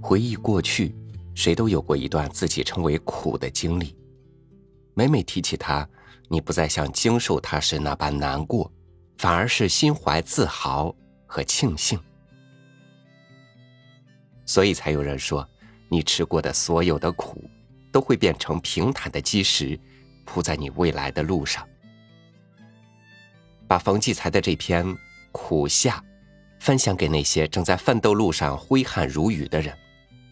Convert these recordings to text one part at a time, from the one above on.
回忆过去，谁都有过一段自己称为苦的经历。每每提起它，你不再像经受它时那般难过，反而是心怀自豪和庆幸。所以才有人说，你吃过的所有的苦，都会变成平坦的基石，铺在你未来的路上。把冯骥才的这篇《苦夏》，分享给那些正在奋斗路上挥汗如雨的人，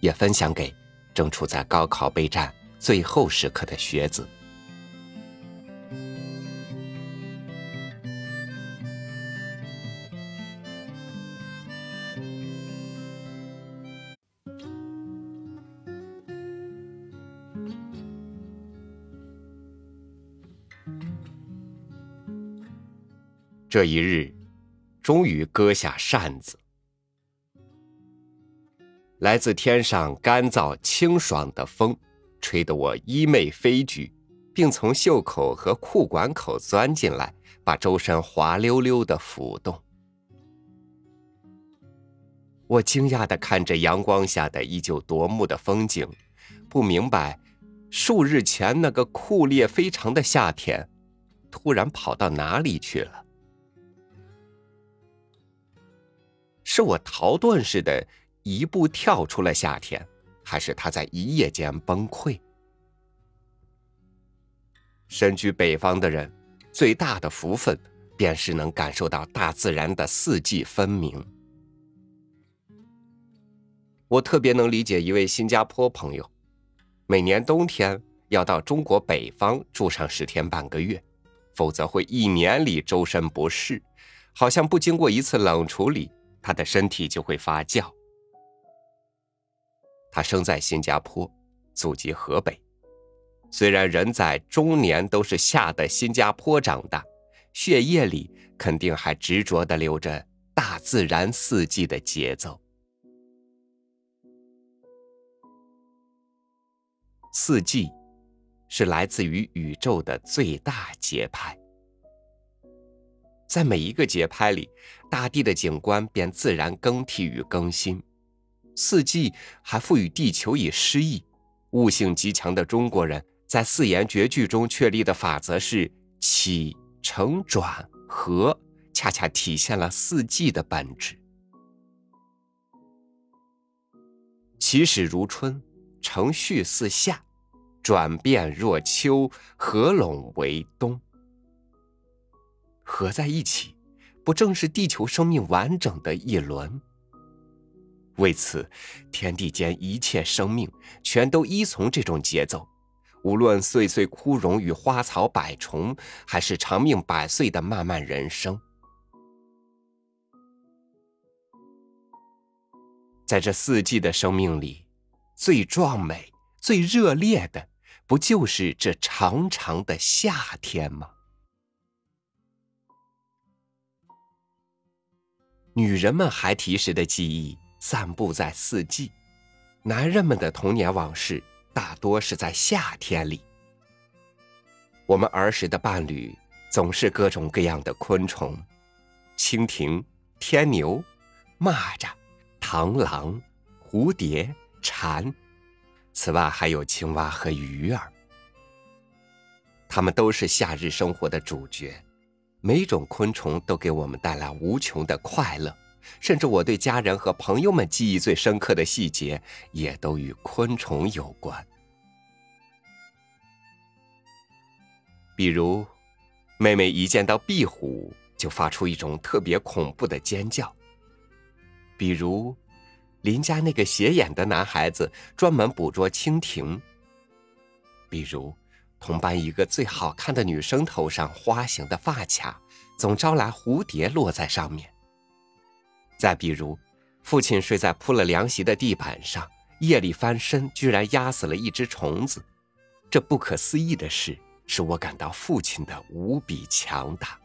也分享给正处在高考备战最后时刻的学子。这一日，终于割下扇子。来自天上干燥清爽的风，吹得我衣袂飞举，并从袖口和裤管口钻进来，把周身滑溜溜的浮动。我惊讶的看着阳光下的依旧夺目的风景，不明白，数日前那个酷烈非常的夏天，突然跑到哪里去了。是我逃遁似的，一步跳出了夏天，还是他在一夜间崩溃？身居北方的人，最大的福分便是能感受到大自然的四季分明。我特别能理解一位新加坡朋友，每年冬天要到中国北方住上十天半个月，否则会一年里周身不适，好像不经过一次冷处理。他的身体就会发酵。他生在新加坡，祖籍河北，虽然人在中年都是吓得新加坡长大，血液里肯定还执着的流着大自然四季的节奏。四季，是来自于宇宙的最大节拍。在每一个节拍里，大地的景观便自然更替与更新。四季还赋予地球以诗意。悟性极强的中国人在四言绝句中确立的法则是起承转合，恰恰体现了四季的本质。起始如春，承续似夏，转变若秋，合拢为冬。合在一起，不正是地球生命完整的一轮？为此，天地间一切生命全都依从这种节奏，无论岁岁枯荣与花草百虫，还是长命百岁的漫漫人生。在这四季的生命里，最壮美、最热烈的，不就是这长长的夏天吗？女人们孩提时的记忆散布在四季，男人们的童年往事大多是在夏天里。我们儿时的伴侣总是各种各样的昆虫：蜻蜓、天牛、蚂蚱、螳螂、蝴蝶、蝉，此外还有青蛙和鱼儿。它们都是夏日生活的主角。每种昆虫都给我们带来无穷的快乐，甚至我对家人和朋友们记忆最深刻的细节，也都与昆虫有关。比如，妹妹一见到壁虎就发出一种特别恐怖的尖叫；比如，邻家那个斜眼的男孩子专门捕捉蜻蜓；比如。同班一个最好看的女生头上花形的发卡，总招来蝴蝶落在上面。再比如，父亲睡在铺了凉席的地板上，夜里翻身居然压死了一只虫子。这不可思议的事，使我感到父亲的无比强大。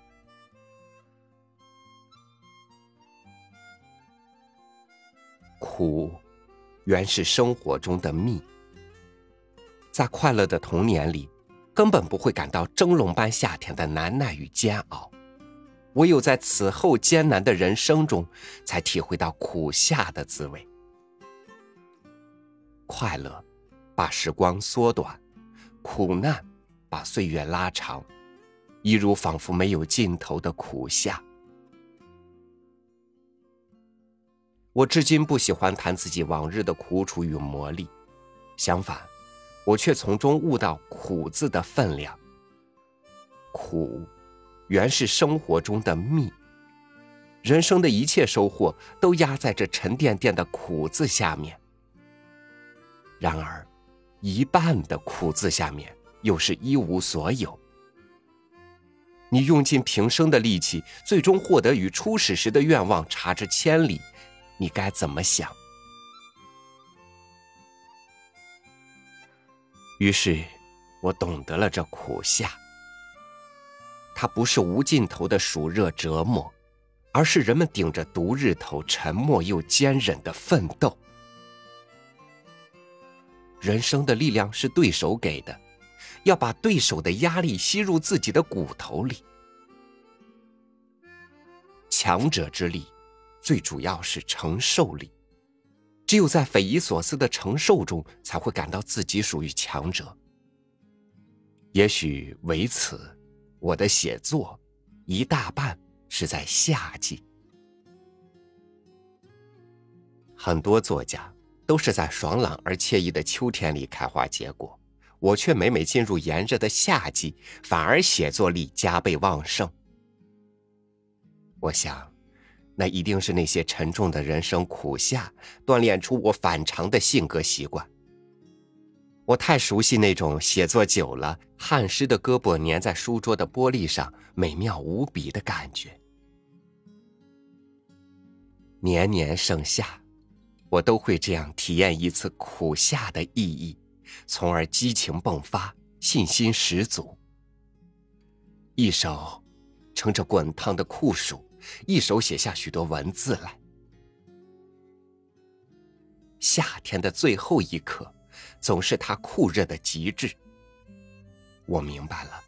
苦，原是生活中的蜜。在快乐的童年里。根本不会感到蒸笼般夏天的难耐与煎熬，唯有在此后艰难的人生中，才体会到苦夏的滋味。快乐，把时光缩短；苦难，把岁月拉长，一如仿佛没有尽头的苦夏。我至今不喜欢谈自己往日的苦楚与磨砺，相反，我却从中悟到“苦”字的分量。苦，原是生活中的蜜。人生的一切收获都压在这沉甸甸的“苦”字下面。然而，一半的“苦”字下面又是一无所有。你用尽平生的力气，最终获得与初始时的愿望差之千里。你该怎么想？于是，我懂得了这苦夏。它不是无尽头的暑热折磨，而是人们顶着毒日头沉默又坚忍的奋斗。人生的力量是对手给的，要把对手的压力吸入自己的骨头里。强者之力。最主要是承受力，只有在匪夷所思的承受中，才会感到自己属于强者。也许为此，我的写作一大半是在夏季。很多作家都是在爽朗而惬意的秋天里开花结果，我却每每进入炎热的夏季，反而写作力加倍旺盛。我想。那一定是那些沉重的人生苦夏锻炼出我反常的性格习惯。我太熟悉那种写作久了，汗湿的胳膊粘在书桌的玻璃上，美妙无比的感觉。年年盛夏，我都会这样体验一次苦夏的意义，从而激情迸发，信心十足。一手撑着滚烫的酷暑。一手写下许多文字来。夏天的最后一刻，总是它酷热的极致。我明白了，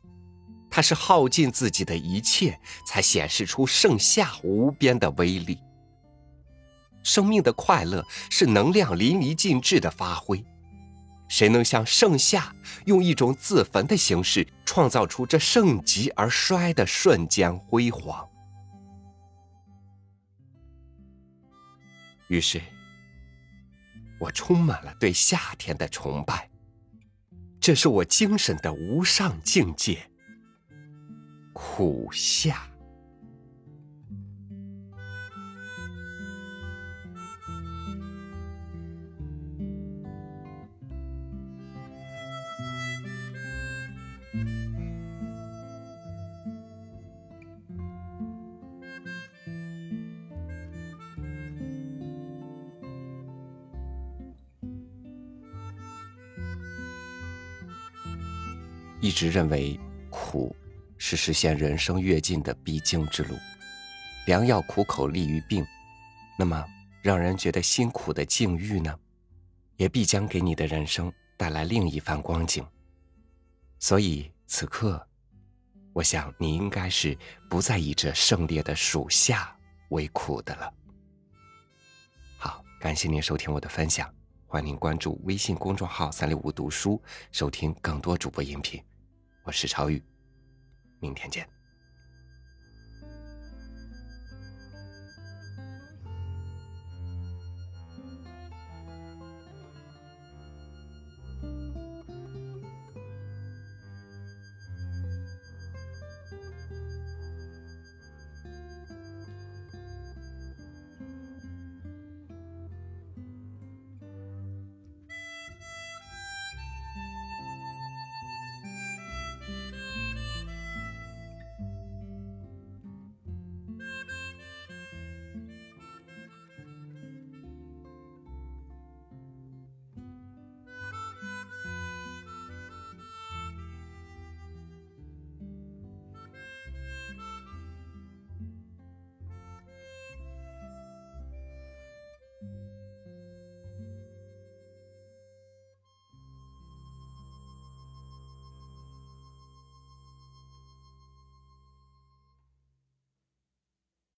它是耗尽自己的一切，才显示出盛夏无边的威力。生命的快乐是能量淋漓尽致的发挥。谁能像盛夏，用一种自焚的形式，创造出这盛极而衰的瞬间辉煌？于是，我充满了对夏天的崇拜。这是我精神的无上境界——苦夏。一直认为苦是实现人生跃进的必经之路，良药苦口利于病。那么，让人觉得辛苦的境遇呢，也必将给你的人生带来另一番光景。所以，此刻，我想你应该是不再以这盛烈的暑夏为苦的了。好，感谢您收听我的分享，欢迎您关注微信公众号“三六五读书”，收听更多主播音频。我是超宇，明天见。